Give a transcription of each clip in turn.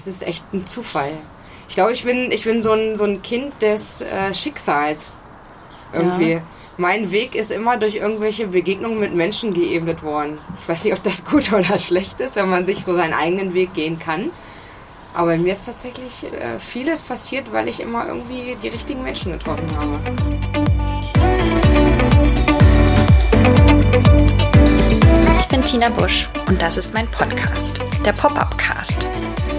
Es ist echt ein Zufall. Ich glaube, ich bin, ich bin so ein, so ein Kind des äh, Schicksals. Irgendwie. Ja. Mein Weg ist immer durch irgendwelche Begegnungen mit Menschen geebnet worden. Ich weiß nicht, ob das gut oder schlecht ist, wenn man sich so seinen eigenen Weg gehen kann. Aber mir ist tatsächlich äh, vieles passiert, weil ich immer irgendwie die richtigen Menschen getroffen habe. Ich bin Tina Busch und das ist mein Podcast, der Pop-Up Cast.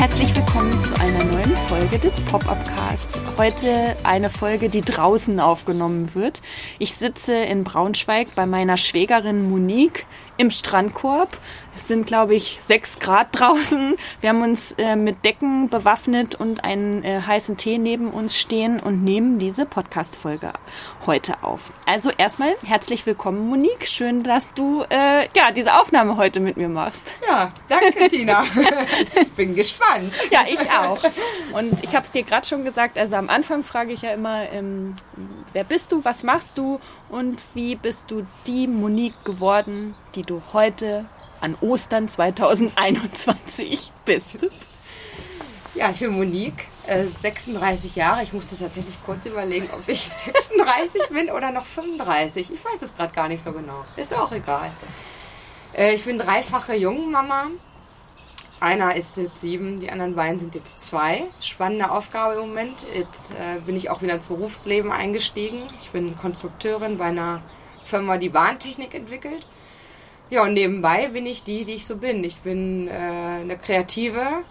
Herzlich willkommen zu einer neuen Folge des Pop-Up Casts. Heute eine Folge, die draußen aufgenommen wird. Ich sitze in Braunschweig bei meiner Schwägerin Monique im Strandkorb. Es sind, glaube ich, sechs Grad draußen. Wir haben uns äh, mit Decken bewaffnet und einen äh, heißen Tee neben uns stehen und nehmen diese Podcast-Folge heute auf. Also erstmal herzlich willkommen, Monique. Schön, dass du äh, ja diese Aufnahme heute mit mir machst. Ja, danke, Tina. ich bin gespannt. Ja, ich auch. Und ich habe es dir gerade schon gesagt. Also am Anfang frage ich ja immer, ähm, wer bist du, was machst du und wie bist du die Monique geworden, die du heute an Ostern 2021 bist? Ja, ich bin Monique, äh, 36 Jahre. Ich musste tatsächlich kurz überlegen, ob ich 36 bin oder noch 35. Ich weiß es gerade gar nicht so genau. Ist auch egal. Äh, ich bin dreifache Jungmama. Einer ist jetzt sieben, die anderen beiden sind jetzt zwei. Spannende Aufgabe im Moment. Jetzt äh, bin ich auch wieder ins Berufsleben eingestiegen. Ich bin Konstrukteurin bei einer Firma, die Bahntechnik entwickelt. Ja, und nebenbei bin ich die, die ich so bin. Ich bin äh, eine Kreative,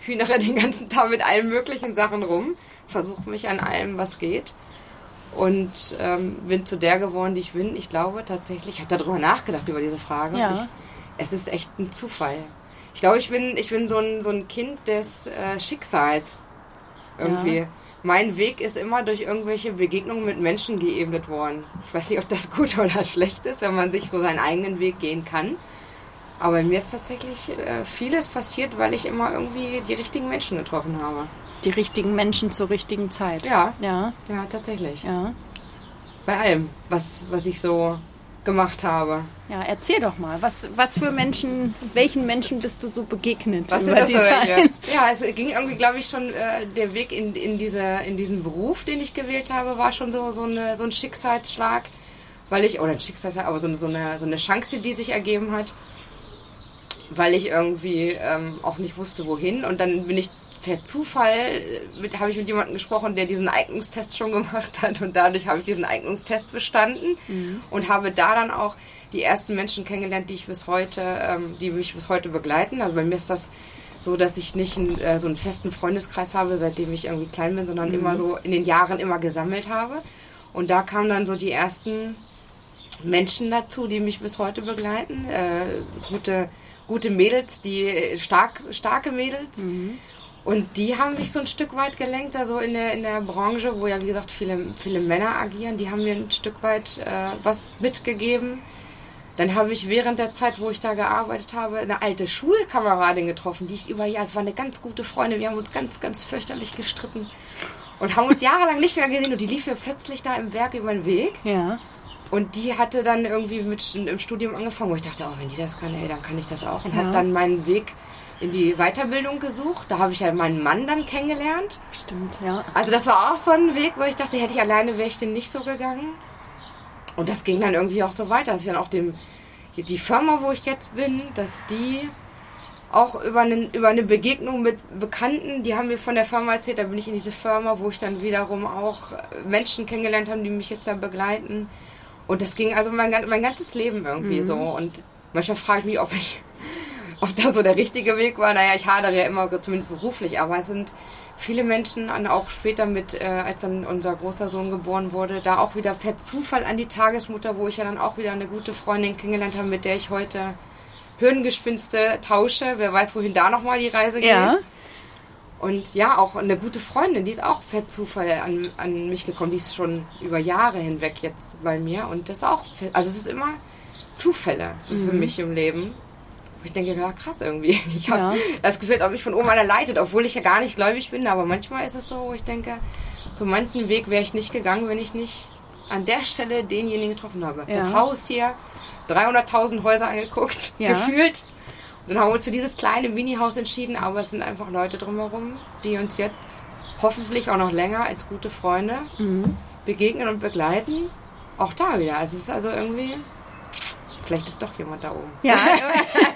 hühnere den ganzen Tag mit allen möglichen Sachen rum, versuche mich an allem, was geht. Und ähm, bin zu der geworden, die ich bin. Ich glaube tatsächlich, ich habe darüber nachgedacht, über diese Frage. Ja. Ich, es ist echt ein Zufall. Ich glaube, ich bin, ich bin so, ein, so ein Kind des äh, Schicksals. Irgendwie. Ja mein Weg ist immer durch irgendwelche Begegnungen mit Menschen geebnet worden. Ich weiß nicht, ob das gut oder schlecht ist, wenn man sich so seinen eigenen Weg gehen kann. Aber mir ist tatsächlich äh, vieles passiert, weil ich immer irgendwie die richtigen Menschen getroffen habe. Die richtigen Menschen zur richtigen Zeit. Ja. Ja, ja tatsächlich. Ja. Bei allem, was, was ich so gemacht habe. Ja, erzähl doch mal, was, was für Menschen, welchen Menschen bist du so begegnet? Was über sind das Ja, es ging irgendwie, glaube ich, schon äh, der Weg in, in, diese, in diesen Beruf, den ich gewählt habe, war schon so, so, eine, so ein Schicksalsschlag, weil ich, oder ein Schicksalsschlag, aber so eine, so, eine, so eine Chance, die sich ergeben hat, weil ich irgendwie ähm, auch nicht wusste, wohin. Und dann bin ich per Zufall äh, habe ich mit jemandem gesprochen, der diesen Eignungstest schon gemacht hat und dadurch habe ich diesen Eignungstest bestanden mhm. und habe da dann auch die ersten Menschen kennengelernt, die ich bis heute, ähm, die mich bis heute begleiten. Also bei mir ist das so, dass ich nicht einen, äh, so einen festen Freundeskreis habe, seitdem ich irgendwie klein bin, sondern mhm. immer so in den Jahren immer gesammelt habe. Und da kamen dann so die ersten Menschen dazu, die mich bis heute begleiten. Äh, gute, gute Mädels, die stark, starke Mädels. Mhm. Und die haben mich so ein Stück weit gelenkt, also in der, in der Branche, wo ja, wie gesagt, viele, viele Männer agieren. Die haben mir ein Stück weit äh, was mitgegeben. Dann habe ich während der Zeit, wo ich da gearbeitet habe, eine alte Schulkameradin getroffen, die ich über Jahre, es war eine ganz gute Freundin, wir haben uns ganz, ganz fürchterlich gestritten und haben uns jahrelang nicht mehr gesehen und die lief mir plötzlich da im Werk über den Weg. Ja. Und die hatte dann irgendwie mit im Studium angefangen, wo ich dachte, oh, wenn die das kann, ey, dann kann ich das auch. Und ja. habe dann meinen Weg in die Weiterbildung gesucht. Da habe ich ja meinen Mann dann kennengelernt. Stimmt, ja. Also das war auch so ein Weg, wo ich dachte, hätte ich alleine, wäre ich den nicht so gegangen. Und das ging dann irgendwie auch so weiter, dass ich dann auch dem, die Firma, wo ich jetzt bin, dass die auch über, einen, über eine Begegnung mit Bekannten, die haben mir von der Firma erzählt, da bin ich in diese Firma, wo ich dann wiederum auch Menschen kennengelernt habe, die mich jetzt dann begleiten. Und das ging also mein, mein ganzes Leben irgendwie mhm. so. Und manchmal frage ich mich, ob ich ob das so der richtige Weg war. Naja, ich hadere ja immer, zumindest beruflich, aber es sind viele Menschen, auch später mit, äh, als dann unser großer Sohn geboren wurde, da auch wieder per Zufall an die Tagesmutter, wo ich ja dann auch wieder eine gute Freundin kennengelernt habe, mit der ich heute Hirngespinste tausche. Wer weiß, wohin da nochmal die Reise geht. Ja. Und ja, auch eine gute Freundin, die ist auch per Zufall an, an mich gekommen. Die ist schon über Jahre hinweg jetzt bei mir. Und das auch, also es ist immer Zufälle mhm. für mich im Leben. Ich denke, ja, krass irgendwie. Ich habe ja. das Gefühl, als ob mich von oben einer leitet, obwohl ich ja gar nicht gläubig bin. Aber manchmal ist es so, wo ich denke, so manchen Weg wäre ich nicht gegangen, wenn ich nicht an der Stelle denjenigen getroffen habe. Ja. Das Haus hier, 300.000 Häuser angeguckt, ja. gefühlt. Und dann haben wir uns für dieses kleine Mini-Haus entschieden, aber es sind einfach Leute drumherum, die uns jetzt hoffentlich auch noch länger als gute Freunde mhm. begegnen und begleiten. Auch da wieder. Also es ist also irgendwie vielleicht ist doch jemand da oben. Ja.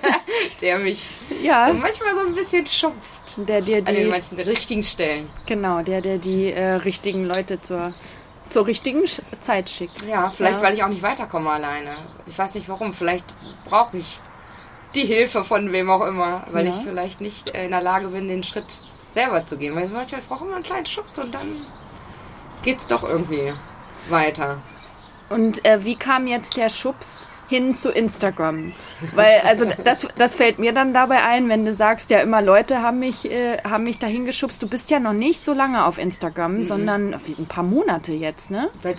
der mich ja. So manchmal so ein bisschen schubst. Der dir die, an den manchen richtigen Stellen. Genau, der, der die äh, richtigen Leute zur, zur richtigen Zeit schickt. Ja, vielleicht ja. weil ich auch nicht weiterkomme alleine. Ich weiß nicht warum. Vielleicht brauche ich die Hilfe von wem auch immer, weil ja. ich vielleicht nicht in der Lage bin, den Schritt selber zu gehen. Weil manchmal brauche ich immer einen kleinen Schubs und dann geht es doch irgendwie weiter. Und äh, wie kam jetzt der Schubs hin zu Instagram. Weil, also das, das fällt mir dann dabei ein, wenn du sagst, ja immer Leute haben mich, äh, haben mich dahin geschubst. Du bist ja noch nicht so lange auf Instagram, mhm. sondern ein paar Monate jetzt, ne? Seit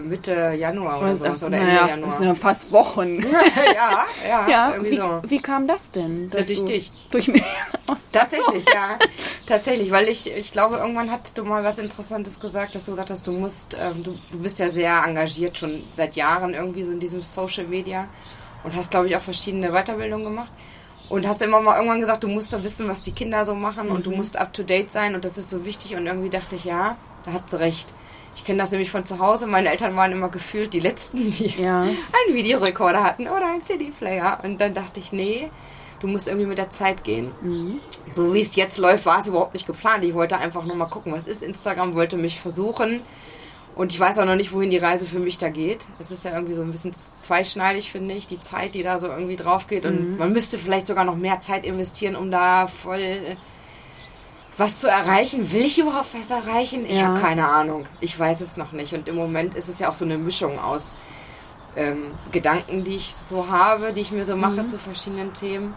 Mitte Januar oder so. Oder Ende ja, Januar. Das sind ja fast Wochen. ja, ja. ja wie, so. wie kam das denn? Ja, durch dich. Durch mich. Tatsächlich, ja. Tatsächlich, weil ich, ich glaube, irgendwann hast du mal was Interessantes gesagt, dass du gesagt hast, du musst, ähm, du, du bist ja sehr engagiert schon seit Jahren irgendwie so in diesem Social Media und hast, glaube ich, auch verschiedene Weiterbildungen gemacht. Und hast immer mal irgendwann gesagt, du musst da wissen, was die Kinder so machen mhm. und du mhm. musst up to date sein und das ist so wichtig. Und irgendwie dachte ich, ja, da hat sie recht. Ich kenne das nämlich von zu Hause. Meine Eltern waren immer gefühlt die Letzten, die ja. einen Videorekorder hatten oder einen CD-Player. Und dann dachte ich, nee, du musst irgendwie mit der Zeit gehen. Mhm. So wie es jetzt läuft, war es überhaupt nicht geplant. Ich wollte einfach nur mal gucken, was ist Instagram, wollte mich versuchen. Und ich weiß auch noch nicht, wohin die Reise für mich da geht. Es ist ja irgendwie so ein bisschen zweischneidig, finde ich, die Zeit, die da so irgendwie drauf geht. Und mhm. man müsste vielleicht sogar noch mehr Zeit investieren, um da voll was zu erreichen. Will ich überhaupt was erreichen? Ich ja. habe keine Ahnung. Ich weiß es noch nicht. Und im Moment ist es ja auch so eine Mischung aus ähm, Gedanken, die ich so habe, die ich mir so mache mhm. zu verschiedenen Themen.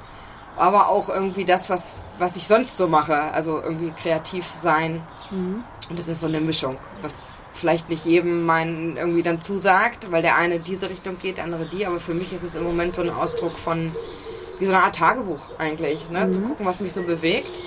Aber auch irgendwie das, was, was ich sonst so mache. Also irgendwie kreativ sein. Mhm. Und das ist so eine Mischung, was vielleicht nicht jedem meinen irgendwie dann zusagt, weil der eine diese Richtung geht, der andere die. Aber für mich ist es im Moment so ein Ausdruck von, wie so eine Art Tagebuch eigentlich. Ne? Mhm. Zu gucken, was mich so bewegt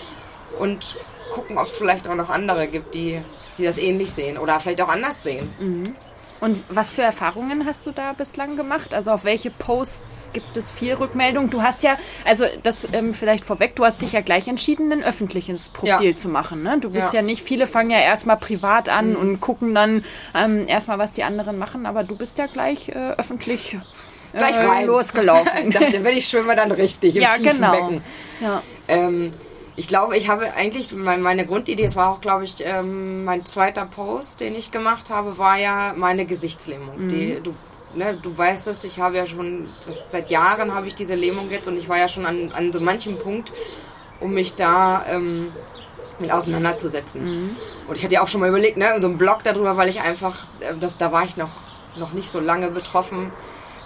und gucken, ob es vielleicht auch noch andere gibt, die, die das ähnlich sehen oder vielleicht auch anders sehen. Mhm. Und was für Erfahrungen hast du da bislang gemacht? Also auf welche Posts gibt es viel Rückmeldung? Du hast ja, also das ähm, vielleicht vorweg, du hast dich ja gleich entschieden, ein öffentliches Profil ja. zu machen. Ne? Du bist ja. ja. nicht, viele fangen ja erstmal privat an mhm. und gucken dann ähm, erstmal, was die anderen machen, aber du bist ja gleich äh, öffentlich äh, losgelaufen. ich dachte, wenn ich schwimme, dann richtig im ja, tiefen genau. Becken. Ja. Ähm, ich glaube, ich habe eigentlich, meine Grundidee, es war auch, glaube ich, ähm, mein zweiter Post, den ich gemacht habe, war ja meine Gesichtslähmung. Mhm. Die, du, ne, du weißt es, ich habe ja schon, seit Jahren habe ich diese Lähmung jetzt und ich war ja schon an, an so manchem Punkt, um mich da ähm, mit auseinanderzusetzen. Mhm. Und ich hatte ja auch schon mal überlegt, ne, so einen Blog darüber, weil ich einfach, äh, das, da war ich noch, noch nicht so lange betroffen,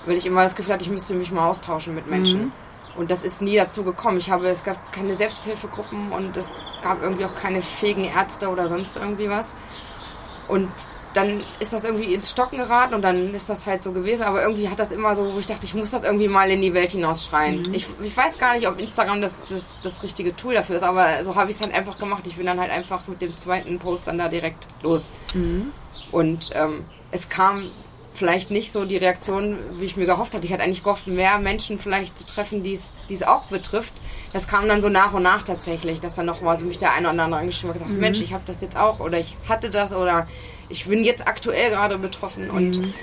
weil ich immer das Gefühl hatte, ich müsste mich mal austauschen mit Menschen. Mhm. Und das ist nie dazu gekommen. Ich habe, es gab keine Selbsthilfegruppen und es gab irgendwie auch keine fähigen Ärzte oder sonst irgendwie was. Und dann ist das irgendwie ins Stocken geraten und dann ist das halt so gewesen. Aber irgendwie hat das immer so, wo ich dachte, ich muss das irgendwie mal in die Welt hinausschreien. Mhm. Ich, ich weiß gar nicht, ob Instagram das, das, das richtige Tool dafür ist, aber so habe ich es halt einfach gemacht. Ich bin dann halt einfach mit dem zweiten Post dann da direkt los. Mhm. Und ähm, es kam vielleicht nicht so die Reaktion, wie ich mir gehofft hatte. Ich hatte eigentlich gehofft, mehr Menschen vielleicht zu treffen, die es auch betrifft. Das kam dann so nach und nach tatsächlich, dass dann nochmal so mich der eine oder andere angeschrieben hat und gesagt, mhm. Mensch, ich habe das jetzt auch oder ich hatte das oder ich bin jetzt aktuell gerade betroffen mhm. und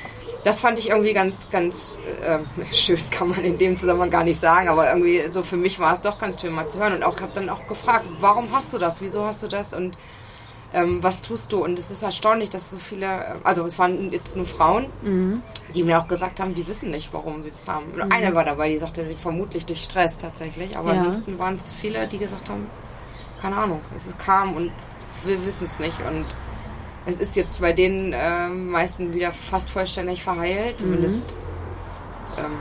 das fand ich irgendwie ganz, ganz äh, schön, kann man in dem Zusammenhang gar nicht sagen, aber irgendwie so für mich war es doch ganz schön mal zu hören und auch habe dann auch gefragt, warum hast du das, wieso hast du das und ähm, was tust du? Und es ist erstaunlich, dass so viele, äh, also es waren jetzt nur Frauen, mhm. die mir auch gesagt haben, die wissen nicht, warum sie es haben. Mhm. Eine war dabei, die sagte, vermutlich durch Stress tatsächlich, aber ja. ansonsten waren es viele, die gesagt haben, keine Ahnung, es kam und wir wissen es nicht und es ist jetzt bei den äh, meisten wieder fast vollständig verheilt, zumindest mhm. ähm,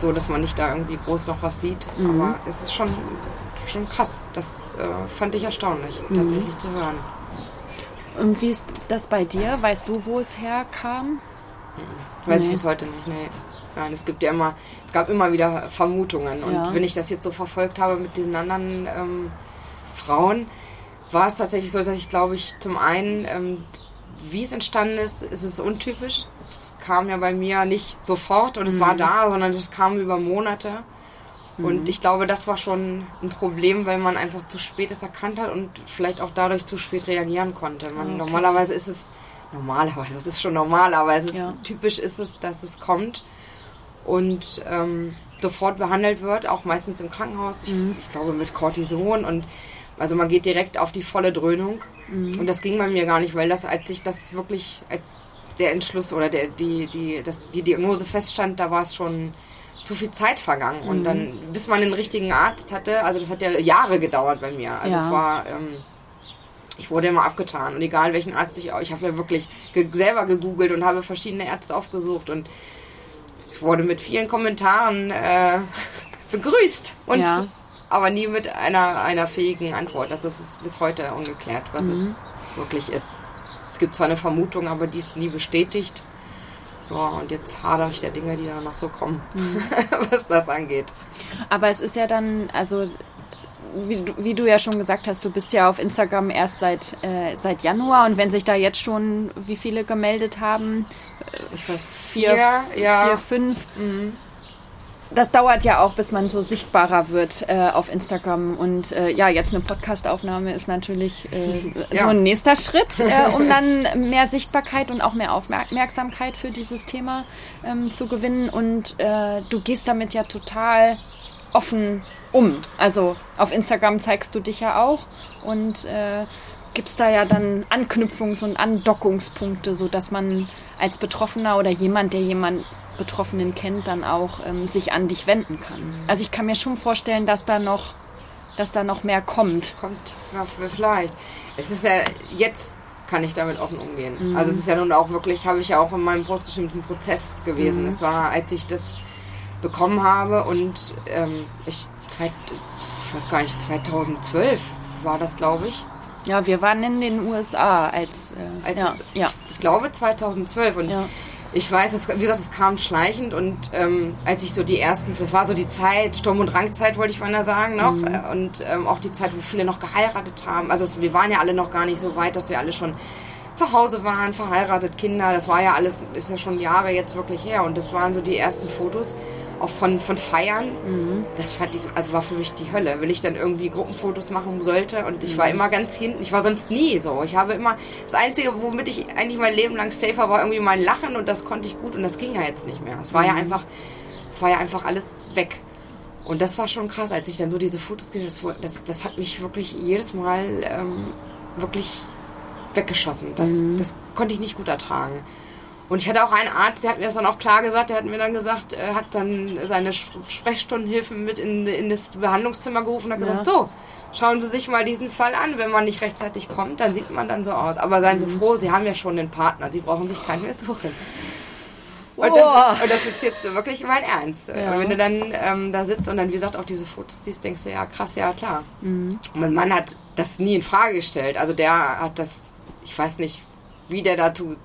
so, dass man nicht da irgendwie groß noch was sieht. Mhm. Aber es ist schon schon krass. Das äh, fand ich erstaunlich, mhm. tatsächlich zu hören. Und wie ist das bei dir? Weißt du, wo es herkam? Weiß nee. ich bis heute nicht, nee. Nein, es gibt ja immer, es gab immer wieder Vermutungen. Und ja. wenn ich das jetzt so verfolgt habe mit diesen anderen ähm, Frauen, war es tatsächlich so, dass ich glaube ich zum einen, ähm, wie es entstanden ist, ist es untypisch. Es kam ja bei mir nicht sofort und es war mhm. da, sondern es kam über Monate. Und mhm. ich glaube, das war schon ein Problem, weil man einfach zu spät es erkannt hat und vielleicht auch dadurch zu spät reagieren konnte. Man, okay. Normalerweise ist es, normalerweise, das ist schon normal, aber es ist, ja. typisch ist es, dass es kommt und ähm, sofort behandelt wird, auch meistens im Krankenhaus. Ich, mhm. ich, glaube mit Cortison und also man geht direkt auf die volle Dröhnung. Mhm. Und das ging bei mir gar nicht, weil das, als ich das wirklich, als der Entschluss oder der, die, die, das, die Diagnose feststand, da war es schon zu viel Zeit vergangen. Mhm. Und dann, bis man den richtigen Arzt hatte, also das hat ja Jahre gedauert bei mir. Also ja. es war, ähm, ich wurde immer abgetan. Und egal welchen Arzt ich, ich habe ja wirklich ge selber gegoogelt und habe verschiedene Ärzte aufgesucht und ich wurde mit vielen Kommentaren äh, begrüßt. Und ja. aber nie mit einer, einer fähigen Antwort. Also es ist bis heute ungeklärt, was mhm. es wirklich ist. Es gibt zwar eine Vermutung, aber die ist nie bestätigt. So, und jetzt hadere ich der Dinge, die da noch so kommen, mhm. was das angeht. Aber es ist ja dann, also wie du, wie du ja schon gesagt hast, du bist ja auf Instagram erst seit, äh, seit Januar und wenn sich da jetzt schon wie viele gemeldet haben, ich weiß, vier, vier, ja. vier fünf, mhm das dauert ja auch, bis man so sichtbarer wird äh, auf Instagram. Und äh, ja, jetzt eine Podcastaufnahme ist natürlich äh, ja. so ein nächster Schritt, äh, um dann mehr Sichtbarkeit und auch mehr Aufmerksamkeit für dieses Thema ähm, zu gewinnen. Und äh, du gehst damit ja total offen um. Also auf Instagram zeigst du dich ja auch und äh, gibst da ja dann Anknüpfungs- und Andockungspunkte, sodass man als Betroffener oder jemand, der jemand Betroffenen kennt, dann auch ähm, sich an dich wenden kann. Also ich kann mir schon vorstellen, dass da noch, dass da noch mehr kommt. Kommt, ja, vielleicht. Es ist ja jetzt kann ich damit offen umgehen. Mhm. Also es ist ja nun auch wirklich, habe ich ja auch in meinem postbestimmten Prozess gewesen. Mhm. Es war, als ich das bekommen habe und ähm, ich, zwei, ich weiß gar nicht, 2012 war das, glaube ich. Ja, wir waren in den USA als, äh, als ja, ja. Ich glaube 2012 und ja ich weiß, es, wie gesagt, es kam schleichend und ähm, als ich so die ersten, das war so die Zeit, Sturm- und Drangzeit, wollte ich mal sagen noch, mhm. Äh, und ähm, auch die Zeit, wo viele noch geheiratet haben. Also wir waren ja alle noch gar nicht so weit, dass wir alle schon zu Hause waren, verheiratet, Kinder. Das war ja alles, ist ja schon Jahre jetzt wirklich her und das waren so die ersten Fotos auch von, von Feiern. Mhm. Das fand ich, also war für mich die Hölle, wenn ich dann irgendwie Gruppenfotos machen sollte. Und ich mhm. war immer ganz hinten. Ich war sonst nie so. Ich habe immer, das Einzige, womit ich eigentlich mein Leben lang safer war, irgendwie mein Lachen und das konnte ich gut und das ging ja jetzt nicht mehr. Es war mhm. ja einfach, es war ja einfach alles weg. Und das war schon krass, als ich dann so diese Fotos gesehen habe. Das, das hat mich wirklich jedes Mal ähm, wirklich weggeschossen. Das, mhm. das konnte ich nicht gut ertragen. Und ich hatte auch einen Arzt, der hat mir das dann auch klar gesagt, der hat mir dann gesagt, er hat dann seine Sprechstundenhilfen mit in, in das Behandlungszimmer gerufen und hat gesagt, so, schauen Sie sich mal diesen Fall an. Wenn man nicht rechtzeitig kommt, dann sieht man dann so aus. Aber seien Sie mhm. froh, Sie haben ja schon einen Partner, Sie brauchen sich keinen mehr suchen. Und, oh. das, und das, ist jetzt wirklich mein Ernst. Ja. Und wenn du dann ähm, da sitzt und dann, wie gesagt, auch diese Fotos siehst, denkst du, ja, krass, ja, klar. Mhm. Und mein Mann hat das nie in Frage gestellt. Also der hat das, ich weiß nicht, wie der dazu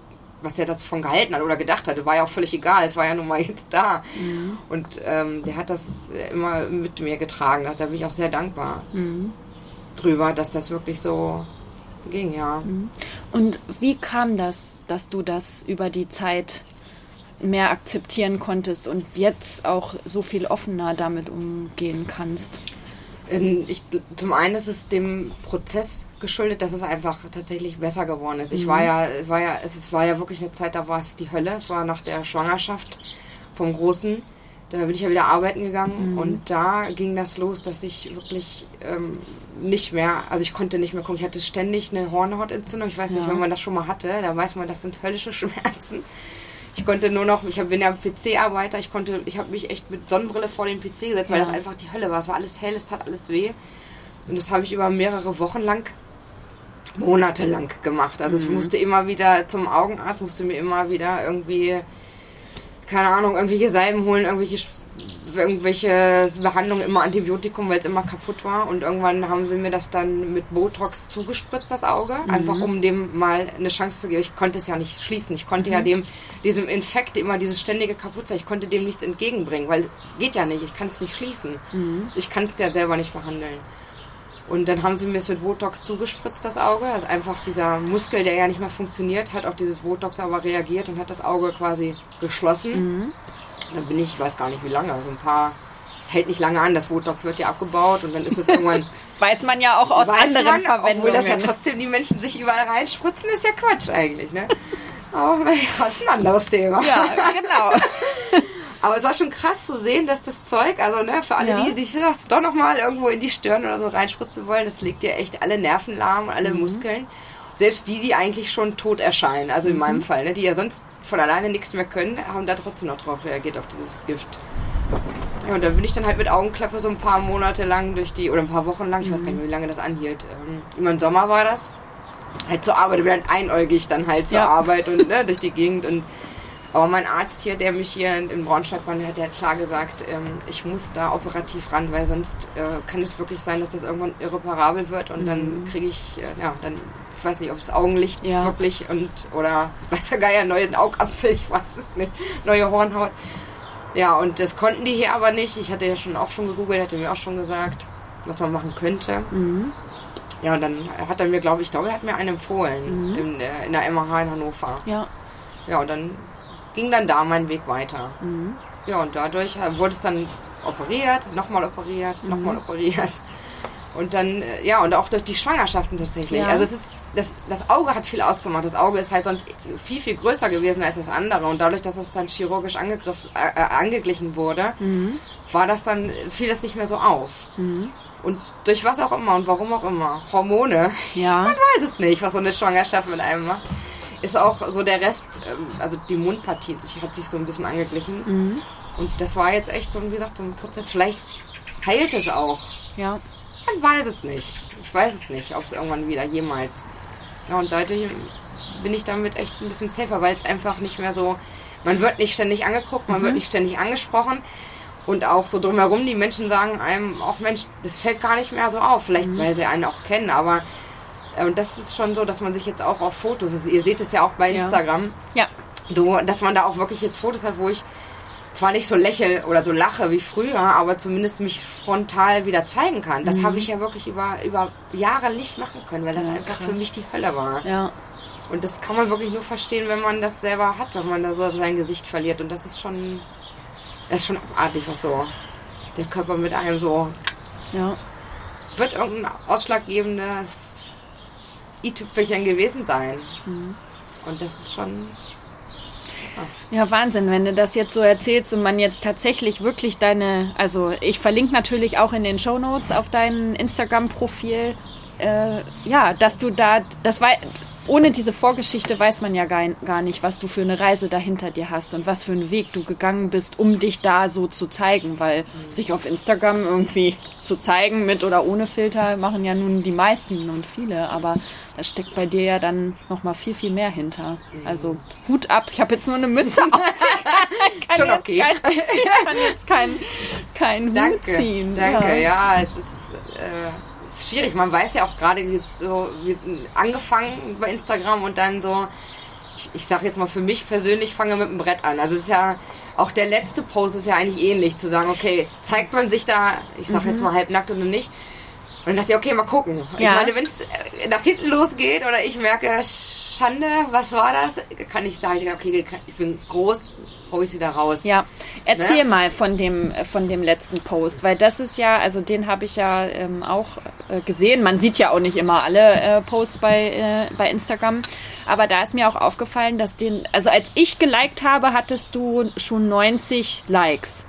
was er davon gehalten hat oder gedacht hatte, war ja auch völlig egal. Es war ja nun mal jetzt da. Mhm. Und ähm, der hat das immer mit mir getragen. Da bin ich auch sehr dankbar mhm. drüber, dass das wirklich so ging, ja. Mhm. Und wie kam das, dass du das über die Zeit mehr akzeptieren konntest und jetzt auch so viel offener damit umgehen kannst? Ich, zum einen ist es dem Prozess geschuldet, dass es einfach tatsächlich besser geworden ist. Ich war mhm. ja, war ja, es war ja wirklich eine Zeit, da war es die Hölle. Es war nach der Schwangerschaft vom Großen. Da bin ich ja wieder arbeiten gegangen mhm. und da ging das los, dass ich wirklich ähm, nicht mehr, also ich konnte nicht mehr gucken. Ich hatte ständig eine Hornhautentzündung. Ich weiß ja. nicht, wenn man das schon mal hatte, da weiß man, das sind höllische Schmerzen. Ich konnte nur noch, ich bin ja PC-Arbeiter, ich konnte, ich habe mich echt mit Sonnenbrille vor den PC gesetzt, weil ja. das einfach die Hölle war. Es war alles hell, es tat alles weh. Und das habe ich über mehrere Wochen lang, monatelang gemacht. Also mhm. ich musste immer wieder zum Augenarzt, musste mir immer wieder irgendwie, keine Ahnung, irgendwelche Salben holen, irgendwelche irgendwelche Behandlungen, immer Antibiotikum, weil es immer kaputt war. Und irgendwann haben sie mir das dann mit Botox zugespritzt, das Auge. Mhm. Einfach um dem mal eine Chance zu geben. Ich konnte es ja nicht schließen. Ich konnte mhm. ja dem, diesem Infekt immer dieses ständige Kaputtsein, ich konnte dem nichts entgegenbringen, weil geht ja nicht. Ich kann es nicht schließen. Mhm. Ich kann es ja selber nicht behandeln. Und dann haben sie mir es mit Botox zugespritzt, das Auge. Also einfach dieser Muskel, der ja nicht mehr funktioniert, hat auf dieses Botox aber reagiert und hat das Auge quasi geschlossen. Mhm. Dann bin ich, ich weiß gar nicht wie lange, also ein paar, es hält nicht lange an, das Botox wird ja abgebaut und dann ist es irgendwann... weiß man ja auch aus anderen man, Verwendungen. Obwohl das ja trotzdem die Menschen sich überall reinspritzen, ist ja Quatsch eigentlich, ne? Aber das ist ein anderes Thema. Ja, genau. Aber es war schon krass zu sehen, dass das Zeug, also ne, für alle, ja. die sich das doch nochmal irgendwo in die Stirn oder so reinspritzen wollen, das legt ja echt alle Nerven lahm, alle mhm. Muskeln. Selbst die, die eigentlich schon tot erscheinen, also in mhm. meinem Fall, ne, die ja sonst von alleine nichts mehr können, haben da trotzdem noch drauf reagiert, auf dieses Gift. Ja, und da bin ich dann halt mit Augenklappe so ein paar Monate lang durch die, oder ein paar Wochen lang, ich weiß gar nicht mehr, wie lange das anhielt. Ähm, immer im Sommer war das. Halt zur Arbeit, wieder einäugig dann halt zur ja. Arbeit und ne, durch die Gegend und aber mein Arzt hier, der mich hier in Braunschweig behandelt hat, der hat klar gesagt, ähm, ich muss da operativ ran, weil sonst äh, kann es wirklich sein, dass das irgendwann irreparabel wird und mhm. dann kriege ich, äh, ja, dann, ich weiß nicht, ob es Augenlicht ja. wirklich und, oder, weiß der Geier, neuen Augapfel, ich weiß es nicht, neue Hornhaut. Ja, und das konnten die hier aber nicht. Ich hatte ja schon auch schon gegoogelt, hatte mir auch schon gesagt, was man machen könnte. Mhm. Ja, und dann hat er mir, glaube ich, glaube, er hat mir einen empfohlen mhm. in, äh, in der MH in Hannover. Ja. Ja, und dann ging dann da mein Weg weiter. Mhm. Ja, und dadurch äh, wurde es dann operiert, nochmal operiert, mhm. nochmal operiert. Und dann, äh, ja, und auch durch die Schwangerschaften tatsächlich. Ja. Also es ist, das, das Auge hat viel ausgemacht. Das Auge ist halt sonst viel, viel größer gewesen als das andere. Und dadurch, dass es dann chirurgisch äh, äh, angeglichen wurde, mhm. war das dann, fiel das nicht mehr so auf. Mhm. Und durch was auch immer und warum auch immer. Hormone. Ja. Man weiß es nicht, was so eine Schwangerschaft mit einem macht ist auch so der Rest, ähm, also die Mundpartie hat sich so ein bisschen angeglichen. Mhm. Und das war jetzt echt so, wie gesagt, so ein Prozess. Vielleicht heilt es auch. Ja. Man weiß es nicht. Ich weiß es nicht, ob es irgendwann wieder jemals. Ja, und seitdem bin ich damit echt ein bisschen safer, weil es einfach nicht mehr so. Man wird nicht ständig angeguckt, man mhm. wird nicht ständig angesprochen. Und auch so drumherum, die Menschen sagen einem auch, Mensch, das fällt gar nicht mehr so auf. Vielleicht, mhm. weil sie einen auch kennen, aber und das ist schon so, dass man sich jetzt auch auf Fotos, also ihr seht es ja auch bei Instagram, ja. Du, dass man da auch wirklich jetzt Fotos hat, wo ich zwar nicht so lächle oder so lache wie früher, aber zumindest mich frontal wieder zeigen kann. Das mhm. habe ich ja wirklich über, über Jahre nicht machen können, weil das ja, einfach krass. für mich die Hölle war. Ja. Und das kann man wirklich nur verstehen, wenn man das selber hat, wenn man da so sein Gesicht verliert. Und das ist schon, das ist schon abartig, was so der Körper mit einem so. Ja. Wird irgendein ausschlaggebendes i-Tüpfelchen gewesen sein. Mhm. Und das ist schon. Ja, Wahnsinn, wenn du das jetzt so erzählst und man jetzt tatsächlich wirklich deine, also ich verlinke natürlich auch in den Show Notes auf dein Instagram-Profil, äh, ja, dass du da, das war, ohne diese Vorgeschichte weiß man ja gar, gar nicht, was du für eine Reise dahinter dir hast und was für einen Weg du gegangen bist, um dich da so zu zeigen, weil sich auf Instagram irgendwie zu zeigen mit oder ohne Filter machen ja nun die meisten und viele, aber da steckt bei dir ja dann noch mal viel viel mehr hinter. Also Hut ab. Ich habe jetzt nur eine Mütze auf. Schon okay. Kein, ich kann jetzt kein kein danke, Hut ziehen. Danke. Ja, ja es ist äh ist schwierig. Man weiß ja auch gerade jetzt so, wir angefangen bei Instagram und dann so, ich, ich sag jetzt mal für mich persönlich, fange mit dem Brett an. Also es ist ja, auch der letzte Post ist ja eigentlich ähnlich, zu sagen, okay, zeigt man sich da, ich sag mhm. jetzt mal halbnackt oder nicht. Und dann dachte ich, okay, mal gucken. Ja. Ich meine, wenn es nach hinten losgeht oder ich merke, Schande, was war das? Kann ich sagen, okay, ich bin groß, hau ich wieder raus. Ja, erzähl ne? mal von dem, von dem letzten Post, weil das ist ja, also den habe ich ja ähm, auch äh, gesehen. Man sieht ja auch nicht immer alle äh, Posts bei, äh, bei Instagram, aber da ist mir auch aufgefallen, dass den, also als ich geliked habe, hattest du schon 90 Likes.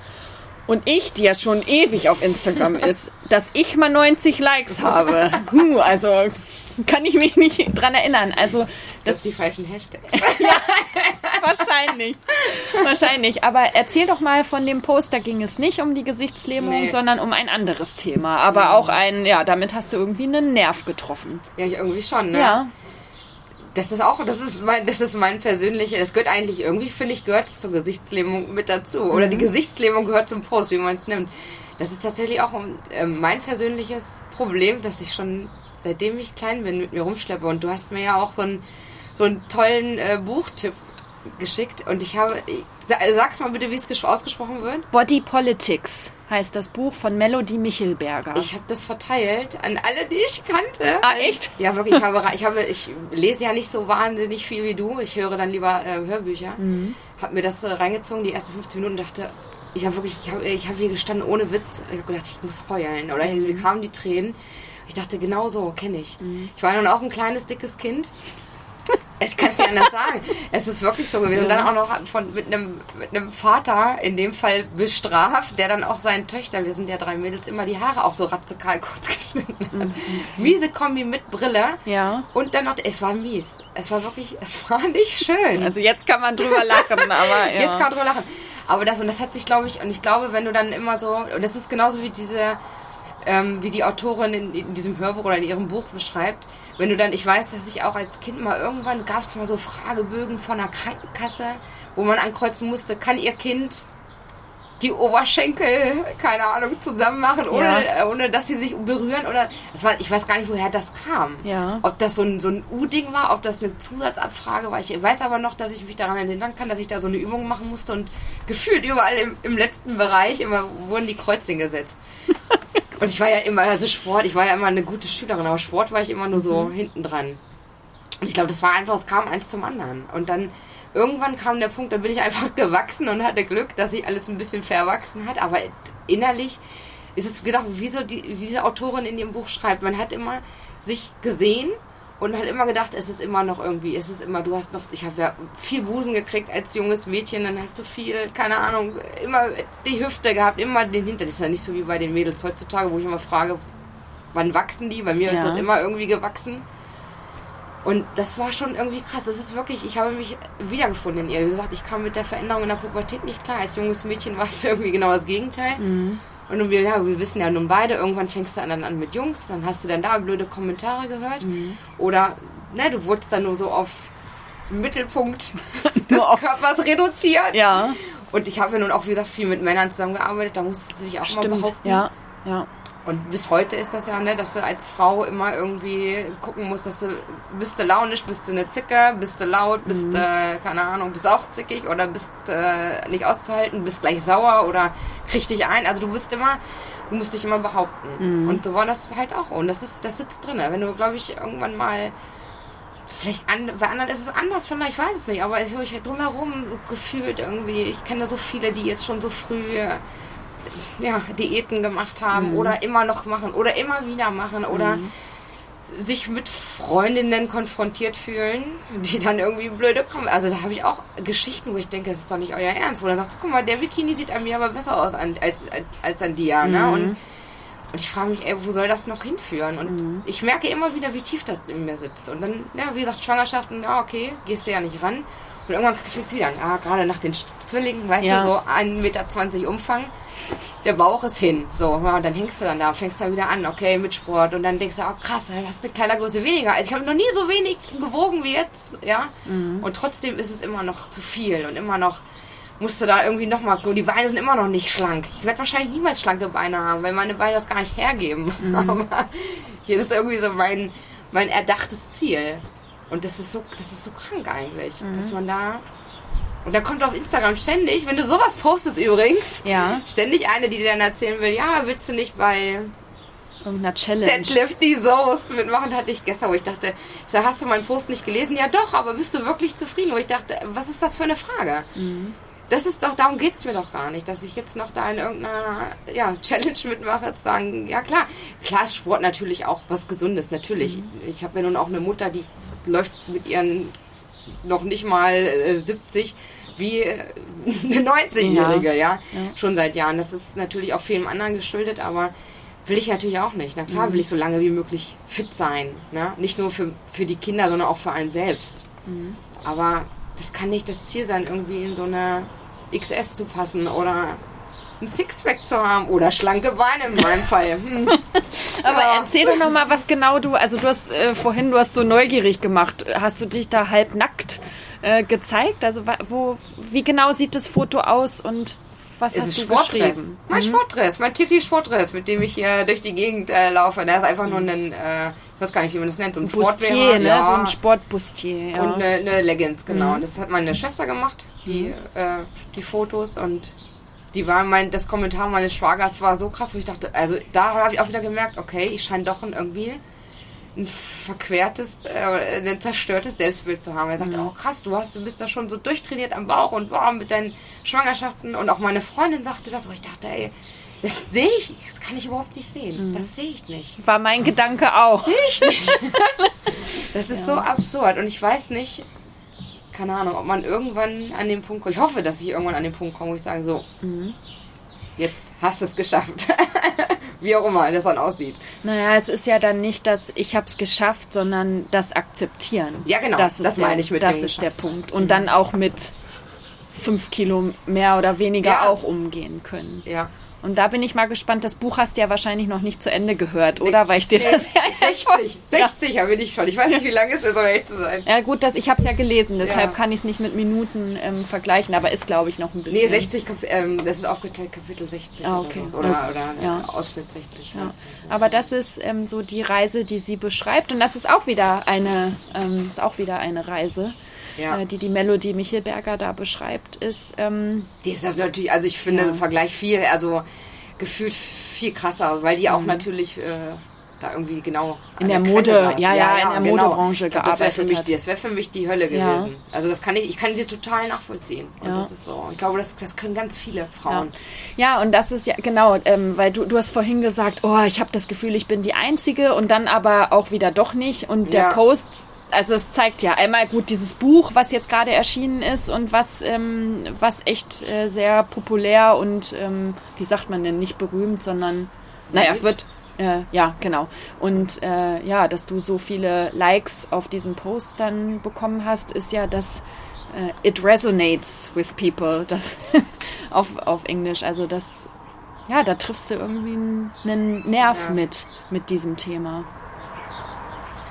Und ich, die ja schon ewig auf Instagram ist, dass ich mal 90 Likes habe. Huh, also kann ich mich nicht dran erinnern. Also das, das die falschen Hashtags. ja, wahrscheinlich. wahrscheinlich. Aber erzähl doch mal von dem Post, da ging es nicht um die Gesichtslähmung, nee. sondern um ein anderes Thema. Aber ja. auch ein, ja, damit hast du irgendwie einen Nerv getroffen. Ja, irgendwie schon, ne? Ja. das ist auch, das ist mein, das ist mein persönlicher, das gehört eigentlich irgendwie, finde ich, gehört zur Gesichtslähmung mit dazu. Oder die Gesichtslähmung gehört zum Post, wie man es nimmt. Das ist tatsächlich auch äh, mein persönliches Problem, dass ich schon seitdem ich klein bin mit mir rumschleppe. Und du hast mir ja auch so einen, so einen tollen äh, Buchtipp geschickt. Und ich habe, ich, sag's mal bitte, wie es ausgesprochen wird. Body Politics heißt das Buch von Melody Michelberger. Ich habe das verteilt an alle, die ich kannte. Ah, echt? Ja, wirklich. Ich, habe, ich, habe, ich lese ja nicht so wahnsinnig viel wie du. Ich höre dann lieber äh, Hörbücher. Mhm. Habe mir das äh, reingezogen, die ersten 15 Minuten, dachte, ich habe wirklich, ich habe ich hab hier gestanden ohne Witz. Ich habe gedacht, ich muss heulen. Oder mhm. mir kamen die Tränen. Ich dachte, genau so kenne ich. Mhm. Ich war dann auch ein kleines, dickes Kind. Ich kann es nicht anders sagen. Es ist wirklich so gewesen. Ja. Und dann auch noch von, mit, einem, mit einem Vater, in dem Fall bestraft, der dann auch seinen Töchtern, wir sind ja drei Mädels, immer die Haare auch so radikal kurz geschnitten hat. Mhm. Miese Kombi mit Brille. Ja. Und dann noch, es war mies. Es war wirklich, es war nicht schön. Also jetzt kann man drüber lachen, aber ja. Jetzt kann man drüber lachen. Aber das, und das hat sich, glaube ich, und ich glaube, wenn du dann immer so, und das ist genauso wie diese, ähm, wie die Autorin in, in, diesem Hörbuch oder in ihrem Buch beschreibt, wenn du dann, ich weiß, dass ich auch als Kind mal irgendwann, gab es mal so Fragebögen von einer Krankenkasse, wo man ankreuzen musste, kann ihr Kind die Oberschenkel, keine Ahnung, zusammen machen, ohne, ja. Äh, ohne dass sie sich berühren oder das war, ich weiß gar nicht, woher das kam. Ja. Ob das so ein, so ein U-Ding war, ob das eine Zusatzabfrage war. Ich weiß aber noch, dass ich mich daran erinnern kann, dass ich da so eine Übung machen musste und gefühlt überall im, im letzten Bereich immer wurden die Kreuzchen gesetzt. Und ich war ja immer, also Sport, ich war ja immer eine gute Schülerin, aber Sport war ich immer nur so mhm. hinten dran. Und ich glaube, das war einfach, es kam eins zum anderen. Und dann irgendwann kam der Punkt, da bin ich einfach gewachsen und hatte Glück, dass sich alles ein bisschen verwachsen hat. Aber innerlich ist es gedacht, wieso die, diese Autorin in ihrem Buch schreibt. Man hat immer sich gesehen und hat immer gedacht, es ist immer noch irgendwie, es ist immer, du hast noch, ich habe ja viel Busen gekriegt als junges Mädchen, dann hast du viel, keine Ahnung, immer die Hüfte gehabt, immer den Hintern. Das ist ja nicht so wie bei den Mädels heutzutage, wo ich immer frage, wann wachsen die? Bei mir ja. ist das immer irgendwie gewachsen. Und das war schon irgendwie krass. Das ist wirklich, ich habe mich wiedergefunden in ihr. Wie gesagt, ich kam mit der Veränderung in der Pubertät nicht klar. Als junges Mädchen war es irgendwie genau das Gegenteil. Mhm. Und wir, ja, wir wissen ja nun beide, irgendwann fängst du dann an mit Jungs, dann hast du dann da blöde Kommentare gehört. Mhm. Oder ne, du wurdest dann nur so auf Mittelpunkt des Körpers reduziert. Ja. Und ich habe ja nun auch, wie gesagt, viel mit Männern zusammengearbeitet, da musstest du dich auch Stimmt. mal behaupten. Ja, ja. Und bis heute ist das ja, ne, dass du als Frau immer irgendwie gucken musst, dass du, bist du launisch, bist du eine Zicke, bist du laut, bist du, mhm. keine Ahnung, bist auch zickig oder bist äh, nicht auszuhalten, bist gleich sauer oder dich ein. Also du bist immer, du musst dich immer behaupten. Mhm. Und so war das halt auch. Und das ist, das sitzt drin. Wenn du, glaube ich, irgendwann mal vielleicht an, bei anderen ist es anders, vielleicht, ich weiß es nicht, aber ich habe drumherum gefühlt irgendwie, ich kenne so viele, die jetzt schon so früh ja, Diäten gemacht haben mhm. oder immer noch machen oder immer wieder machen oder mhm. Sich mit Freundinnen konfrontiert fühlen, die dann irgendwie blöde kommen. Also da habe ich auch Geschichten, wo ich denke, das ist doch nicht euer Ernst. Wo dann sagst, guck mal, der Bikini sieht an mir aber besser aus als, als, als an dir. Ne? Mhm. Und, und ich frage mich, ey, wo soll das noch hinführen? Und mhm. ich merke immer wieder, wie tief das in mir sitzt. Und dann, ja, wie gesagt, Schwangerschaften, ja, okay, gehst du ja nicht ran. Und irgendwann kriegst du wieder, ah, gerade nach den Zwillingen, weißt ja. du, so 1,20 Meter Umfang der Bauch ist hin. So, und dann hängst du dann da, fängst dann wieder an, okay, mit Sport. Und dann denkst du, oh krass, da hast du eine Kleidergröße weniger. Also ich habe noch nie so wenig gewogen wie jetzt, ja. Mhm. Und trotzdem ist es immer noch zu viel und immer noch musst du da irgendwie nochmal, die Beine sind immer noch nicht schlank. Ich werde wahrscheinlich niemals schlanke Beine haben, weil meine Beine das gar nicht hergeben. Mhm. Aber hier ist irgendwie so mein, mein erdachtes Ziel. Und das ist so, das ist so krank eigentlich, mhm. dass man da und da kommt auf Instagram ständig, wenn du sowas postest übrigens, ja. ständig eine, die dir dann erzählen will, ja, willst du nicht bei irgendeiner Challenge. Deadlift die Soße mitmachen, hatte ich gestern, wo ich dachte, ich sag, hast du meinen Post nicht gelesen? Ja doch, aber bist du wirklich zufrieden? Wo ich dachte, was ist das für eine Frage? Mhm. Das ist doch, darum geht es mir doch gar nicht, dass ich jetzt noch da in irgendeiner ja, Challenge mitmache, zu sagen, ja klar, klar Sport natürlich auch was Gesundes, natürlich. Mhm. Ich habe ja nun auch eine Mutter, die läuft mit ihren noch nicht mal äh, 70 wie äh, eine 90-Jährige, ja. Ja. ja. Schon seit Jahren. Das ist natürlich auch vielem anderen geschuldet, aber will ich natürlich auch nicht. Na klar mhm. will ich so lange wie möglich fit sein. Ne? Nicht nur für, für die Kinder, sondern auch für einen selbst. Mhm. Aber das kann nicht das Ziel sein, irgendwie in so eine XS zu passen oder ein Sixpack zu haben oder schlanke Beine in meinem Fall. Hm. Aber ja. erzähl doch noch mal, was genau du, also du hast äh, vorhin, du hast so neugierig gemacht. Hast du dich da halb nackt äh, gezeigt? Also wo, wie genau sieht das Foto aus und was es hast ist du Sportdress. geschrieben? Mein Mhm. Sportdress, mein Titi Sportdress, mit dem ich hier durch die Gegend äh, laufe. Der ist einfach nur ein, äh, ich weiß gar nicht, wie man das nennt, so ein Bustier, Sportwear. ne? Ja. So ein Sportbustier, ja. Und eine, eine Leggings, genau. Mhm. Das hat meine Schwester gemacht, die, äh, die Fotos und die war mein, das Kommentar meines Schwagers war so krass, wo ich dachte, also da habe ich auch wieder gemerkt, okay, ich scheine doch ein irgendwie ein verquertes, äh, ein zerstörtes Selbstbild zu haben. Er sagte, Mhm. oh krass, du hast, du bist da schon so durchtrainiert am Bauch und wow, mit deinen Schwangerschaften und auch meine Freundin sagte das, wo ich dachte, ey, das sehe ich, das kann ich überhaupt nicht sehen. Mhm. Das sehe ich nicht. War mein Gedanke auch. Das ist so absurd und ich weiß nicht, keine Ahnung, ob man irgendwann an den Punkt kommt. Ich hoffe, dass ich irgendwann an den Punkt komme, wo ich sage, so, Mhm. jetzt hast du es geschafft. Wie auch immer das dann aussieht. Naja, es ist ja dann nicht das Ich hab's geschafft, sondern das Akzeptieren. Ja, genau, Das, ist das der, meine ich mit Das dem ist geschafft. der Punkt. Und dann auch mit fünf Kilo mehr oder weniger Ja. auch umgehen können. Ja. Und da bin ich mal gespannt. Das Buch hast du ja wahrscheinlich noch nicht zu Ende gehört, oder? Weil ich dir das ja erst 60, vor- 60 habe ich schon. Ich weiß nicht, wie lange es ist, um ehrlich zu sein. Ja gut, das, ich habe es ja gelesen, deshalb Ja. kann ich es nicht mit Minuten ähm, vergleichen, aber ist, glaube ich, noch ein bisschen. Nee, 60, Kap- ähm, das ist aufgeteilt, Kapitel 60 Ah, okay. oder, oder, oder Ja. Ausschnitt 60. Ja. weiß nicht. Aber das ist ähm, so die Reise, die sie beschreibt. Und das ist auch wieder eine, ähm, ist auch wieder eine Reise, Ja. äh, die die Melodie Michelberger da beschreibt, ist ähm, Die ist das natürlich, also ich finde Ja. im Vergleich viel, also gefühlt viel krasser, weil die auch natürlich äh, da irgendwie genau Mhm. In an der Quelle Mode- saß. ja, ja, in der Modebranche Ich glaub, das wäre für gearbeitet mich, hat. die- das wäre für mich die Hölle Ja. gewesen. Also das kann ich, ich kann sie total nachvollziehen. Und Ja. das ist so. Ich glaube, das, das können ganz viele Frauen. Ja, und das ist ja genau, ähm, weil du, du hast vorhin gesagt, oh, ich habe das Gefühl, ich bin die Einzige und dann aber auch wieder doch nicht. Und der Ja. Post, also es zeigt ja einmal gut dieses Buch, was jetzt gerade erschienen ist und was, ähm, was echt äh, sehr populär und, ähm, wie sagt man denn, nicht berühmt, sondern, naja, wird. Äh, ja, genau. Und äh, ja, dass du so viele Likes auf diesen Post dann bekommen hast, ist ja, dass äh, it resonates with people, das auf, auf Englisch. Also das, ja, da triffst du irgendwie einen, einen Nerv Ja. mit, mit diesem Thema.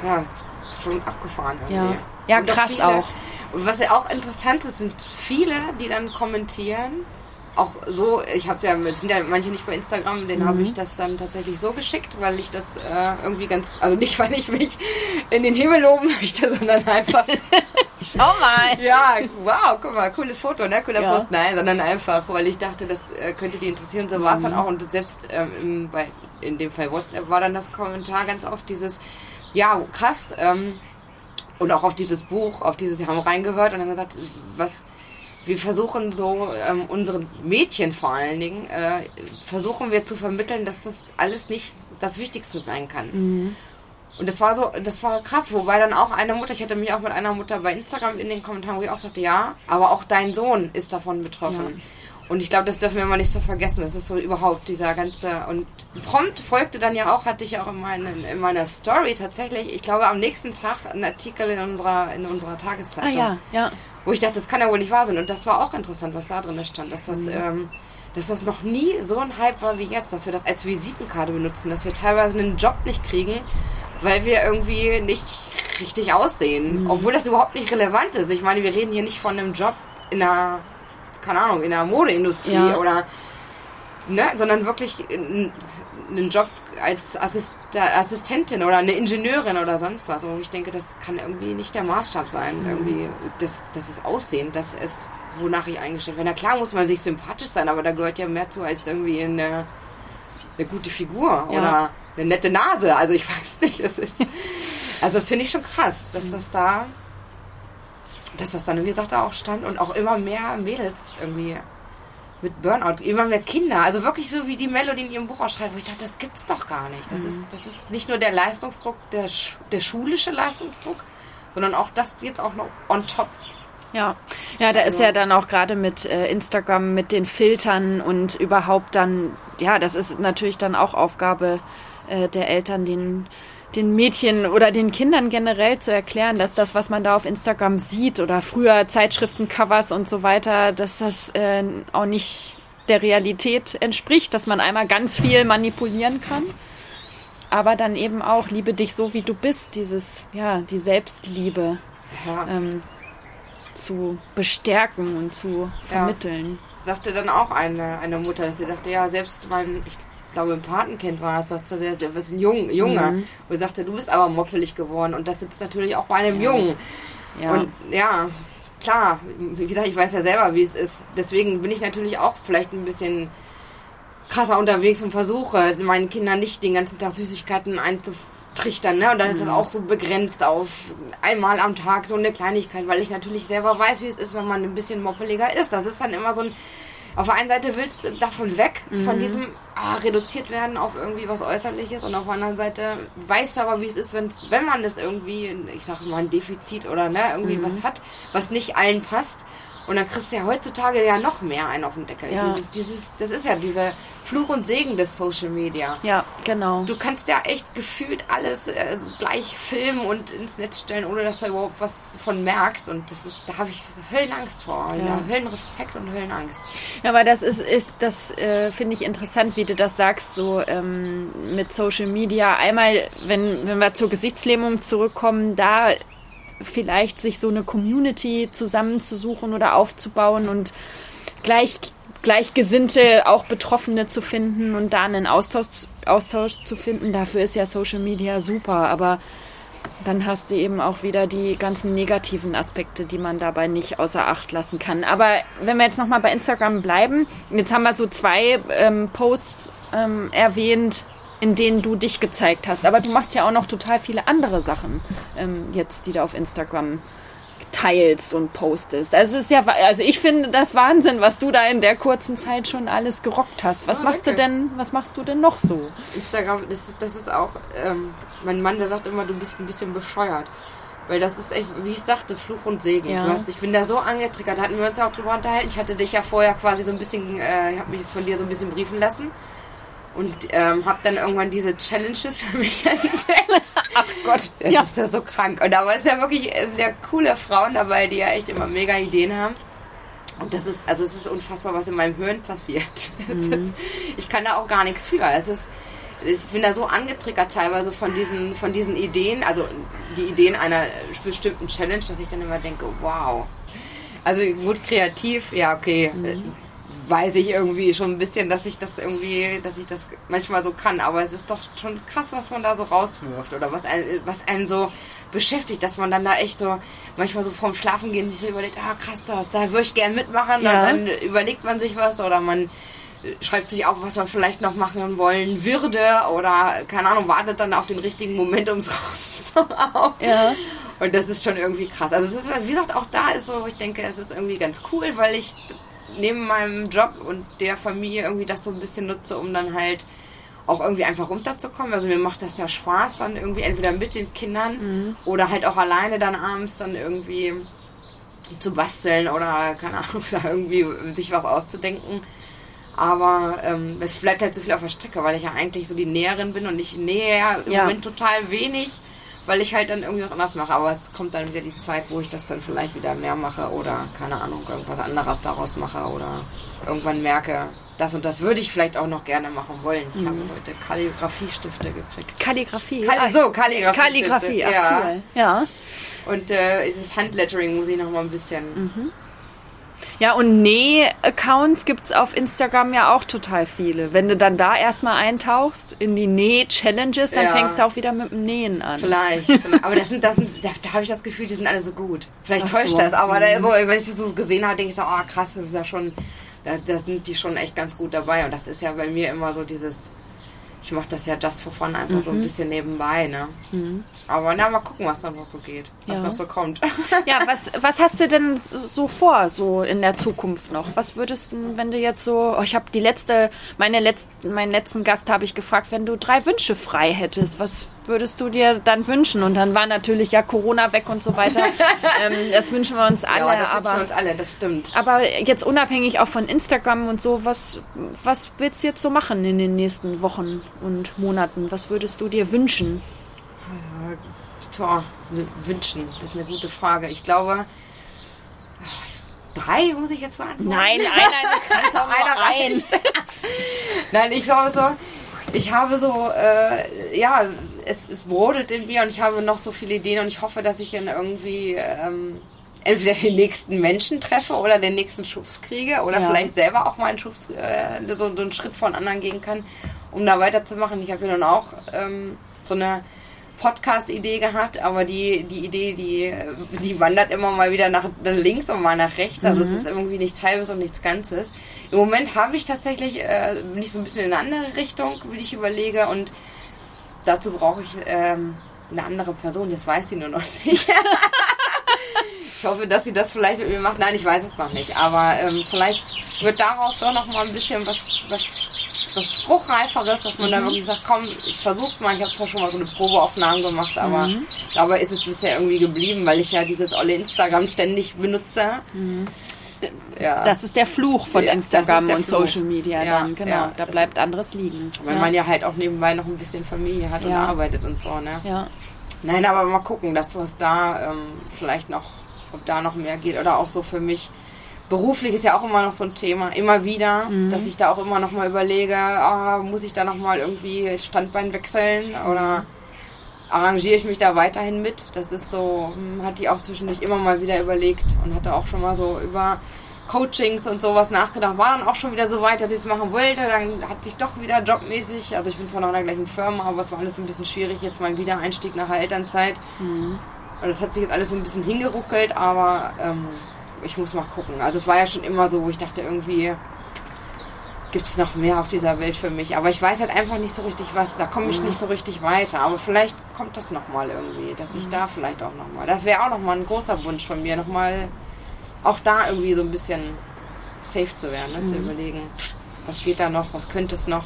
Ja, schon abgefahren irgendwie. Ja. Ja, krass viele, auch. Und was ja auch interessant ist, sind viele, die dann kommentieren. Auch so, ich habe ja, sind ja manche nicht bei Instagram, denen Mhm. habe ich das dann tatsächlich so geschickt, weil ich das äh, irgendwie ganz, also nicht, weil ich mich in den Himmel loben möchte, sondern einfach, Schau mal! ja, wow, guck mal, cooles Foto, ne, cooler Ja. Post, nein, sondern einfach, weil ich dachte, das äh, könnte die interessieren. Und so war es Mhm. dann auch. Und selbst ähm, bei, in dem Fall WhatsApp war dann das Kommentar ganz oft dieses, ja, krass, ähm, und auch auf dieses Buch, auf dieses, sie haben reingehört und haben gesagt, was, wir versuchen so, ähm, unseren Mädchen vor allen Dingen, äh, versuchen wir zu vermitteln, dass das alles nicht das Wichtigste sein kann. Und das war so, das war krass, wobei dann auch eine Mutter, ich hatte mich auch mit einer Mutter bei Instagram in den Kommentaren, wo ich auch sagte, ja, aber auch dein Sohn ist davon betroffen. Und ich glaube, das dürfen wir mal nicht so vergessen. Das ist so überhaupt dieser ganze. Und prompt folgte dann ja auch, hatte ich auch in, meinen, in meiner Story tatsächlich, ich glaube, am nächsten Tag einen Artikel in unserer, in unserer Ah Tageszeitung ja, ja. wo ich dachte, das kann ja wohl nicht wahr sein. Und das war auch interessant, was da drin stand, dass das, ähm, dass das noch nie so ein Hype war wie jetzt, dass wir das als Visitenkarte benutzen, dass wir teilweise einen Job nicht kriegen, weil wir irgendwie nicht richtig aussehen, obwohl das überhaupt nicht relevant ist. Ich meine, wir reden hier nicht von einem Job in der, keine Ahnung, in der Modeindustrie Ja. oder ne, sondern wirklich einen Job als Assist Assistentin oder eine Ingenieurin oder sonst was. Und ich denke, das kann irgendwie nicht der Maßstab sein. Mhm. Irgendwie, das, das ist Aussehen, das ist, wonach ich eingestellt bin. Na klar muss man sich sympathisch sein, aber da gehört ja mehr zu als irgendwie eine, eine gute Figur Ja. oder eine nette Nase. Also ich weiß nicht, es ist, also das finde ich schon krass, dass das da, dass das dann, wie gesagt, da auch stand und auch immer mehr Mädels irgendwie mit Burnout, immer mehr Kinder, also wirklich so wie die Melodie in ihrem Buch ausschreibt, wo ich dachte, das gibt's doch gar nicht. Das, ist, das ist nicht nur der Leistungsdruck, der, sch- der schulische Leistungsdruck, sondern auch das jetzt auch noch on top. Ja, ja, da ist Also- ja dann auch gerade mit äh, Instagram, mit den Filtern und überhaupt dann, ja, das ist natürlich dann auch Aufgabe äh, der Eltern, den, den Mädchen oder den Kindern generell zu erklären, dass das, was man da auf Instagram sieht oder früher Zeitschriftencovers und so weiter, dass das äh, auch nicht der Realität entspricht, dass man einmal ganz viel manipulieren kann, aber dann eben auch liebe dich so wie du bist, dieses ja die Selbstliebe Ja. ähm, zu bestärken und zu vermitteln. sagte dann auch eine, eine Mutter, dass sie sagte, ja, selbst mein, ich glaube, ein Patenkind war es, dass der, der was ein Jung, Junge, Mhm. und sagte, du bist aber moppelig geworden und das sitzt natürlich auch bei einem Jungen. Ja. Und ja, klar, wie gesagt, ich weiß ja selber, wie es ist. Deswegen bin ich natürlich auch vielleicht ein bisschen krasser unterwegs und versuche, meinen Kindern nicht den ganzen Tag Süßigkeiten einzutrichtern. Ne? Und dann ist das auch so begrenzt auf einmal am Tag so eine Kleinigkeit, weil ich natürlich selber weiß, wie es ist, wenn man ein bisschen moppeliger ist. Das ist dann immer so ein. Auf der einen Seite willst du davon weg, von diesem ah, reduziert werden auf irgendwie was Äußerliches und auf der anderen Seite weißt du aber, wie es ist, wenn's, wenn man das irgendwie, ich sag mal, ein Defizit oder ne, irgendwie was hat, was nicht allen passt. Und dann kriegst du ja heutzutage ja noch mehr einen auf den Deckel. Ja. Dieses, dieses, das ist ja dieser Fluch und Segen des Social Media. ja, genau. Du kannst ja echt gefühlt alles äh, gleich filmen und ins Netz stellen, ohne dass du überhaupt was von merkst. Und das ist, da habe ich Höllenangst vor. Ja. Höllenrespekt und Höllenangst. Ja, aber das ist, ist das äh, finde ich interessant, wie du das sagst, so ähm, mit Social Media. Einmal, wenn, wenn wir zur Gesichtslähmung zurückkommen, da vielleicht sich so eine Community zusammenzusuchen oder aufzubauen und gleich, Gleichgesinnte, auch Betroffene zu finden und da einen Austausch, Austausch zu finden. Dafür ist ja Social Media super, aber dann hast du eben auch wieder die ganzen negativen Aspekte, die man dabei nicht außer Acht lassen kann. Aber wenn wir jetzt nochmal bei Instagram bleiben, jetzt haben wir so zwei ähm, Posts ähm, erwähnt, in denen du dich gezeigt hast. Aber du machst ja auch noch total viele andere Sachen ähm, jetzt, die du auf Instagram teilst und postest. Also es ist ja, also ich finde das Wahnsinn, was du da in der kurzen Zeit schon alles gerockt hast. Was Ah, machst du denn, was machst du denn noch so? Instagram, das ist, das ist auch, ähm, mein Mann, der sagt immer, du bist ein bisschen bescheuert. Weil das ist echt, wie ich sagte, Fluch und Segen. Ja. Du hast, ich bin da so angetriggert, da hatten wir uns ja auch drüber unterhalten. Ich hatte dich ja vorher quasi so ein bisschen, äh, ich habe mich von dir so ein bisschen briefen lassen. Und ähm, habe dann irgendwann diese Challenges für mich entdeckt. Ach Gott, das Ja. ist ja so krank. Und aber es ist ja wirklich, es sind ja coole Frauen dabei, die ja echt immer mega Ideen haben. Und das ist, also es ist unfassbar, was in meinem Hirn passiert. Es ist, ich kann da auch gar nichts für. Es ist, ich bin da so angetriggert teilweise von diesen, von diesen Ideen, also die Ideen einer bestimmten Challenge, dass ich dann immer denke, wow. Also gut kreativ, ja okay, äh, weiß ich irgendwie schon ein bisschen, dass ich das irgendwie, dass ich das manchmal so kann, aber es ist doch schon krass, was man da so rauswirft oder was einen, was einen so beschäftigt, dass man dann da echt so manchmal so vorm Schlafen gehen sich so überlegt, ah krass, da, da würde ich gern mitmachen Ja. und dann überlegt man sich was oder man äh, schreibt sich auf, was man vielleicht noch machen wollen würde oder keine Ahnung, wartet dann auf den richtigen Moment, um es rauszuhauen. Ja. Und das ist schon irgendwie krass. Also es ist, wie gesagt, auch da ist so, ich denke, es ist irgendwie ganz cool, weil ich neben meinem Job und der Familie irgendwie das so ein bisschen nutze, um dann halt auch irgendwie einfach runterzukommen. Also mir macht das ja Spaß, dann irgendwie entweder mit den Kindern oder halt auch alleine dann abends dann irgendwie zu basteln oder keine Ahnung, da irgendwie sich was auszudenken. Aber ähm, es bleibt halt so viel auf der Strecke, weil ich ja eigentlich so die Näherin bin und ich nähe ja im Ja. Moment total wenig, weil ich halt dann irgendwie was anderes mache. Aber es kommt dann wieder die Zeit, wo ich das dann vielleicht wieder mehr mache oder keine Ahnung, irgendwas anderes daraus mache oder irgendwann merke, das und das würde ich vielleicht auch noch gerne machen wollen. Ich habe heute Kalligrafiestifte gekriegt. Kalligrafie. Kall Ah, so, Kalligrafie. Kalligrafie, ja. cool. Ja. Und äh, das Handlettering muss ich noch mal ein bisschen. Mhm. Ja, und Näh-Accounts gibt es auf Instagram ja auch total viele. Wenn du dann da erstmal eintauchst in die Näh-Challenges, dann Ja. fängst du auch wieder mit dem Nähen an. Vielleicht, vielleicht. Aber das sind, das sind, da, da habe ich das Gefühl, die sind alle so gut. Vielleicht Ach täuscht so. Mhm. das, aber da, so, wenn ich das so gesehen habe, denke ich so, oh krass, das ist ja schon, da, da sind die schon echt ganz gut dabei. Und das ist ja bei mir immer so dieses, ich mache das ja just for fun einfach Mhm. so ein bisschen nebenbei, ne? Aber na, mal gucken, was da noch so geht, was Ja. noch so kommt. Ja, was, was hast du denn so so vor, so in der Zukunft noch? Was würdest du, wenn du jetzt so, oh, ich habe die letzte, meine letzten, meinen letzten Gast habe ich gefragt, wenn du drei Wünsche frei hättest, was würdest du dir dann wünschen? Und dann war natürlich ja Corona weg und so weiter. ähm, das wünschen wir uns alle, ja, das wünschen aber. wir uns alle, das stimmt. Aber jetzt unabhängig auch von Instagram und so, was, was willst du jetzt so machen in den nächsten Wochen und Monaten? Was würdest du dir wünschen? Tor, wünschen, das ist eine gute Frage. Ich glaube, drei muss ich jetzt beantworten? Nein, einer, du kannst auch Einer nur ein. reicht. Nein, ich habe so, ich habe so, äh, ja, es, es brodelt in mir und ich habe noch so viele Ideen und ich hoffe, dass ich dann irgendwie ähm, entweder den nächsten Menschen treffe oder den nächsten Schubs kriege oder Ja. vielleicht selber auch mal einen Schubs, äh, so, so einen Schritt von anderen gehen kann, um da weiterzumachen. Ich habe ja dann auch ähm, so eine Podcast-Idee gehabt, aber die, die Idee, die, die wandert immer mal wieder nach links und mal nach rechts. Also es ist irgendwie nichts Halbes und nichts Ganzes. Im Moment habe ich tatsächlich, äh, bin ich so ein bisschen in eine andere Richtung, wie ich überlege. Und dazu brauche ich ähm, eine andere Person. Das weiß sie nur noch nicht. ich hoffe, dass sie das vielleicht mit mir macht. Nein, ich weiß es noch nicht. Aber ähm, vielleicht wird daraus doch noch mal ein bisschen was, was, was Spruchreiferes, dass man da wirklich sagt, komm, ich versuch's mal. Ich habe zwar schon mal so eine Probeaufnahme gemacht, aber dabei ist es bisher irgendwie geblieben, weil ich ja dieses olle Instagram ständig benutze. Ja. Das ist der Fluch von Instagram der und Fluch. Social Media Ja, dann, genau. ja, da das- bleibt anderes liegen. weil man ja halt auch nebenbei noch ein bisschen Familie hat und arbeitet und so, ne? ja. Nein, aber mal gucken, dass was da ähm, vielleicht noch, ob da noch mehr geht oder auch so für mich. Beruflich ist ja auch immer noch so ein Thema, immer wieder, dass ich da auch immer noch mal überlege, ah, muss ich da noch mal irgendwie Standbein wechseln oder arrangiere ich mich da weiterhin mit? Das ist so, hm, hat die auch zwischendurch immer mal wieder überlegt und hatte auch schon mal so über Coachings und sowas nachgedacht. War dann auch schon wieder so weit, dass ich es machen wollte. Dann hat sich doch wieder jobmäßig, also ich bin zwar noch in der gleichen Firma, aber es war alles ein bisschen schwierig, jetzt mein Wiedereinstieg nach der Elternzeit. Und das hat sich jetzt alles so ein bisschen hingeruckelt, aber ähm, ich muss mal gucken. Also es war ja schon immer so, wo ich dachte, irgendwie gibt es noch mehr auf dieser Welt für mich. Aber ich weiß halt einfach nicht so richtig was. Da komme ich nicht so richtig weiter. Aber vielleicht kommt das nochmal irgendwie, dass ich da vielleicht auch nochmal. Das wäre auch nochmal ein großer Wunsch von mir, nochmal auch da irgendwie so ein bisschen safe zu werden, ne? zu überlegen, was geht da noch, was könnte es noch.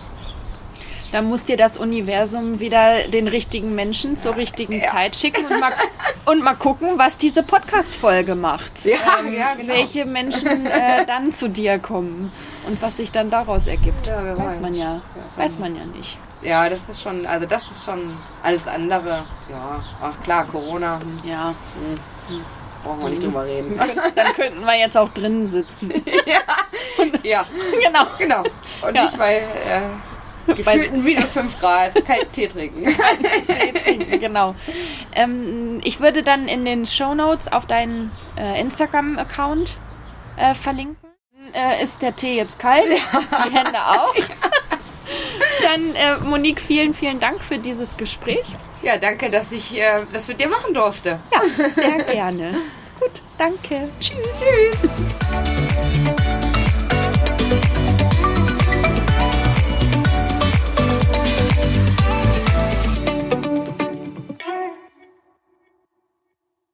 Da muss dir das Universum wieder den richtigen Menschen zur richtigen Ja. Zeit schicken und mal, und mal gucken, was diese Podcast-Folge macht. Ja, ja, genau. Welche Menschen äh, dann zu dir kommen und was sich dann daraus ergibt. Ja, weiß weiß. man ja. Weiß Weiß man ja nicht. Ja, das ist schon, also das ist schon alles andere. Ja, ach klar, Corona, hm, Ja. brauchen wir nicht drüber reden. Dann könnten wir jetzt auch drinnen sitzen. ja, genau. genau. Und Ja. nicht bei äh, gefühlten minus 5 Grad kalten Tee trinken. Tee trinken, genau. Ähm, ich würde dann in den Show Notes auf deinen äh, Instagram-Account äh, verlinken. Äh, ist der Tee jetzt kalt? Die Hände auch. Dann, äh, Monique, vielen, vielen Dank für dieses Gespräch. Ja, danke, dass ich äh, das mit dir machen durfte. Ja, sehr gerne. Gut, danke. Tschüss. Tschüss.